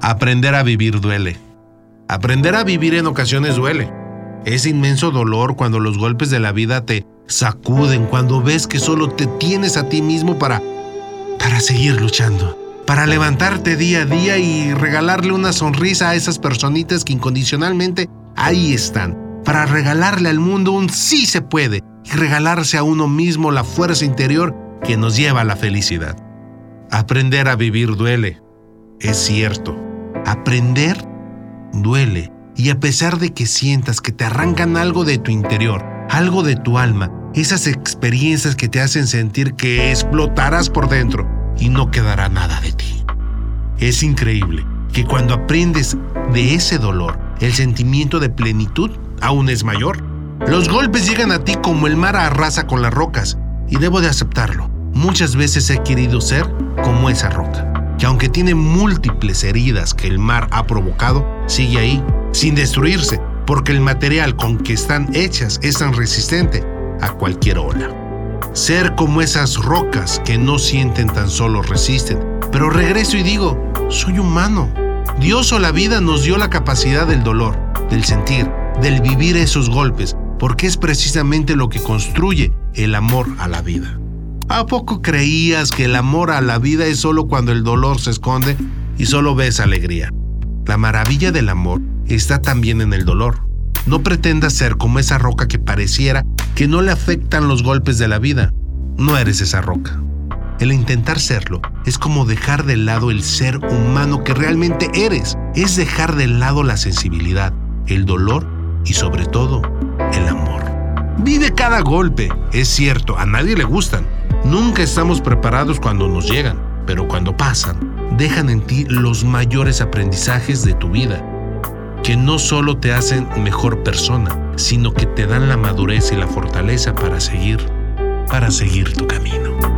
Aprender a vivir duele. Aprender a vivir en ocasiones duele. Es inmenso dolor cuando los golpes de la vida te sacuden, cuando ves que solo te tienes a ti mismo para para seguir luchando, para levantarte día a día y regalarle una sonrisa a esas personitas que incondicionalmente ahí están, para regalarle al mundo un sí se puede y regalarse a uno mismo la fuerza interior que nos lleva a la felicidad. Aprender a vivir duele, es cierto. Aprender duele y a pesar de que sientas que te arrancan algo de tu interior, algo de tu alma, esas experiencias que te hacen sentir que explotarás por dentro y no quedará nada de ti. Es increíble que cuando aprendes de ese dolor, el sentimiento de plenitud aún es mayor. Los golpes llegan a ti como el mar arrasa con las rocas y debo de aceptarlo. Muchas veces he querido ser como esa roca, que aunque tiene múltiples heridas que el mar ha provocado, sigue ahí, sin destruirse, porque el material con que están hechas es tan resistente a cualquier ola. Ser como esas rocas que no sienten tan solo resisten. Pero regreso y digo, soy humano. Dios o la vida nos dio la capacidad del dolor, del sentir, del vivir esos golpes, porque es precisamente lo que construye el amor a la vida. ¿A poco creías que el amor a la vida es solo cuando el dolor se esconde y solo ves alegría? La maravilla del amor está también en el dolor. No pretendas ser como esa roca que pareciera que no le afectan los golpes de la vida. No eres esa roca. El intentar serlo es como dejar de lado el ser humano que realmente eres. Es dejar de lado la sensibilidad, el dolor y sobre todo el amor. Vive cada golpe. Es cierto, a nadie le gustan. Nunca estamos preparados cuando nos llegan, pero cuando pasan, dejan en ti los mayores aprendizajes de tu vida que no solo te hacen mejor persona, sino que te dan la madurez y la fortaleza para seguir, para seguir tu camino.